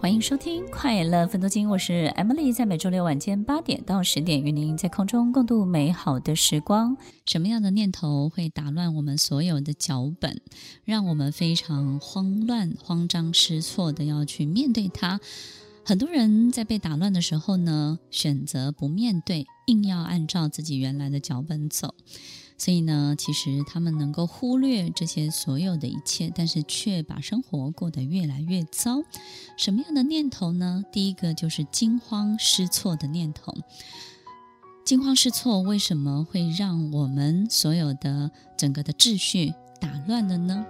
欢迎收听《快乐分多金》，我是 Emily，在每周六晚间八点到十点，与您在空中共度美好的时光。什么样的念头会打乱我们所有的脚本，让我们非常慌乱、慌张失措的要去面对它？很多人在被打乱的时候呢，选择不面对，硬要按照自己原来的脚本走。所以呢，其实他们能够忽略这些所有的一切，但是却把生活过得越来越糟。什么样的念头呢？第一个就是惊慌失措的念头。惊慌失措为什么会让我们所有的整个的秩序打乱了呢？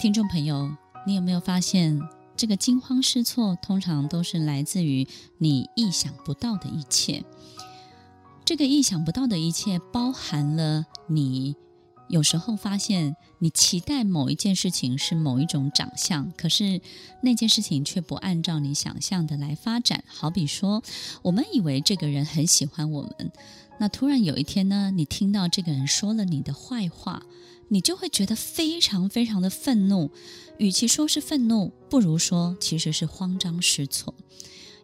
听众朋友，你有没有发现，这个惊慌失措通常都是来自于你意想不到的一切。这个意想不到的一切，包含了你有时候发现，你期待某一件事情是某一种长相，可是那件事情却不按照你想象的来发展。好比说，我们以为这个人很喜欢我们，那突然有一天呢，你听到这个人说了你的坏话，你就会觉得非常非常的愤怒。与其说是愤怒，不如说其实是慌张失措，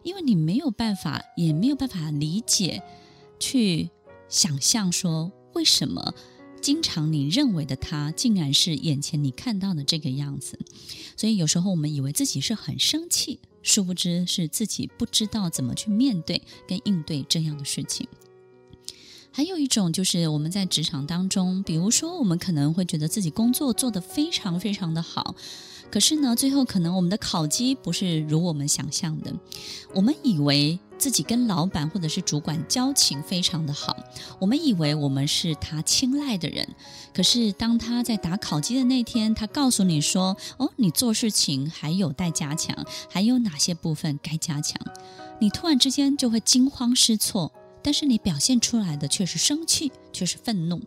因为你没有办法，也没有办法理解。去想象说，为什么经常你认为的他，竟然是眼前你看到的这个样子？所以有时候我们以为自己是很生气，殊不知是自己不知道怎么去面对跟应对这样的事情。还有一种就是我们在职场当中，比如说我们可能会觉得自己工作做得非常非常的好。可是呢，最后可能我们的考绩不是如我们想象的。我们以为自己跟老板或者是主管交情非常的好，我们以为我们是他青睐的人。可是当他在打考绩的那天，他告诉你说：“哦，你做事情还有待加强，还有哪些部分该加强？”你突然之间就会惊慌失措，但是你表现出来的却是生气，却是愤怒。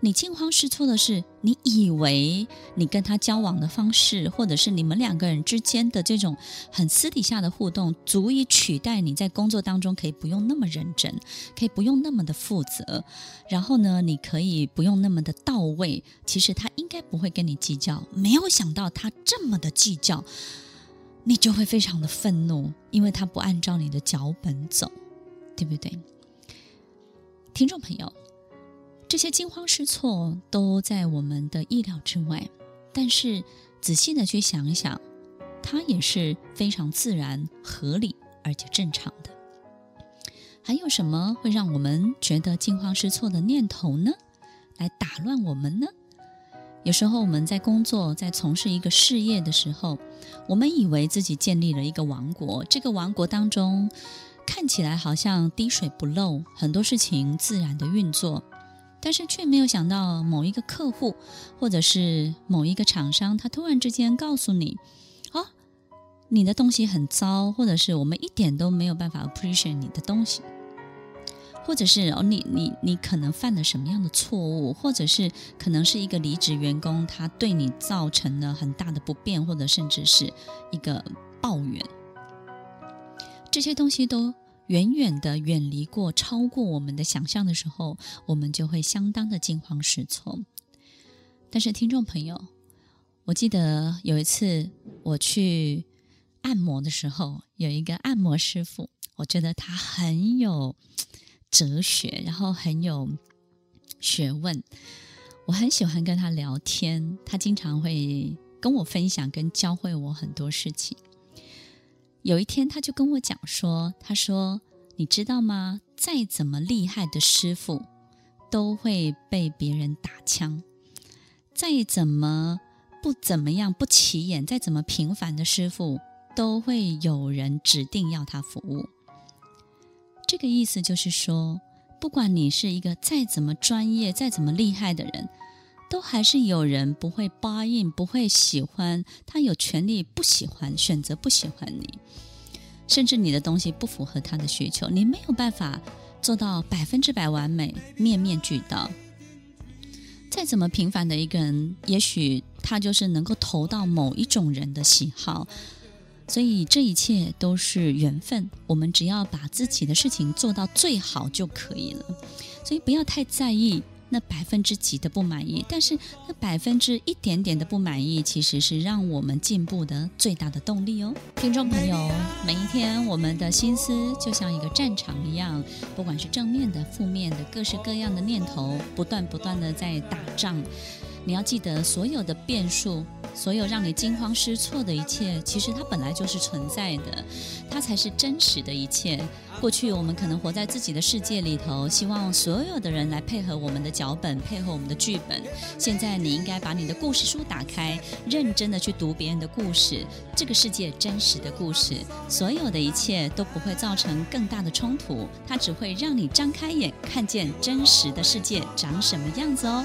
你惊慌失措的是，你以为你跟他交往的方式，或者是你们两个人之间的这种很私底下的互动，足以取代你在工作当中可以不用那么认真，可以不用那么的负责，然后呢，你可以不用那么的到位。其实他应该不会跟你计较，没有想到他这么的计较，你就会非常的愤怒，因为他不按照你的脚本走，对不对？听众朋友。这些惊慌失措都在我们的意料之外，但是仔细的去想一想，它也是非常自然、合理而且正常的。还有什么会让我们觉得惊慌失措的念头呢？来打乱我们呢？有时候我们在工作、在从事一个事业的时候，我们以为自己建立了一个王国，这个王国当中看起来好像滴水不漏，很多事情自然的运作。但是却没有想到，某一个客户或者是某一个厂商，他突然之间告诉你：“哦，你的东西很糟，或者是我们一点都没有办法 appreciate 你的东西，或者是哦，你你你可能犯了什么样的错误，或者是可能是一个离职员工，他对你造成了很大的不便，或者甚至是一个抱怨，这些东西都。”远远的远离过，超过我们的想象的时候，我们就会相当的惊慌失措。但是，听众朋友，我记得有一次我去按摩的时候，有一个按摩师傅，我觉得他很有哲学，然后很有学问，我很喜欢跟他聊天。他经常会跟我分享，跟教会我很多事情。有一天，他就跟我讲说：“他说，你知道吗？再怎么厉害的师傅，都会被别人打枪；再怎么不怎么样、不起眼、再怎么平凡的师傅，都会有人指定要他服务。这个意思就是说，不管你是一个再怎么专业、再怎么厉害的人。”都还是有人不会 buy in，不会喜欢，他有权利不喜欢，选择不喜欢你，甚至你的东西不符合他的需求，你没有办法做到百分之百完美，面面俱到。再怎么平凡的一个人，也许他就是能够投到某一种人的喜好，所以这一切都是缘分。我们只要把自己的事情做到最好就可以了，所以不要太在意。那百分之几的不满意，但是那百分之一点点的不满意，其实是让我们进步的最大的动力哦。听众朋友，每一天我们的心思就像一个战场一样，不管是正面的、负面的，各式各样的念头，不断不断的在打仗。你要记得，所有的变数，所有让你惊慌失措的一切，其实它本来就是存在的，它才是真实的一切。过去我们可能活在自己的世界里头，希望所有的人来配合我们的脚本，配合我们的剧本。现在你应该把你的故事书打开，认真的去读别人的故事，这个世界真实的故事，所有的一切都不会造成更大的冲突，它只会让你张开眼，看见真实的世界长什么样子哦。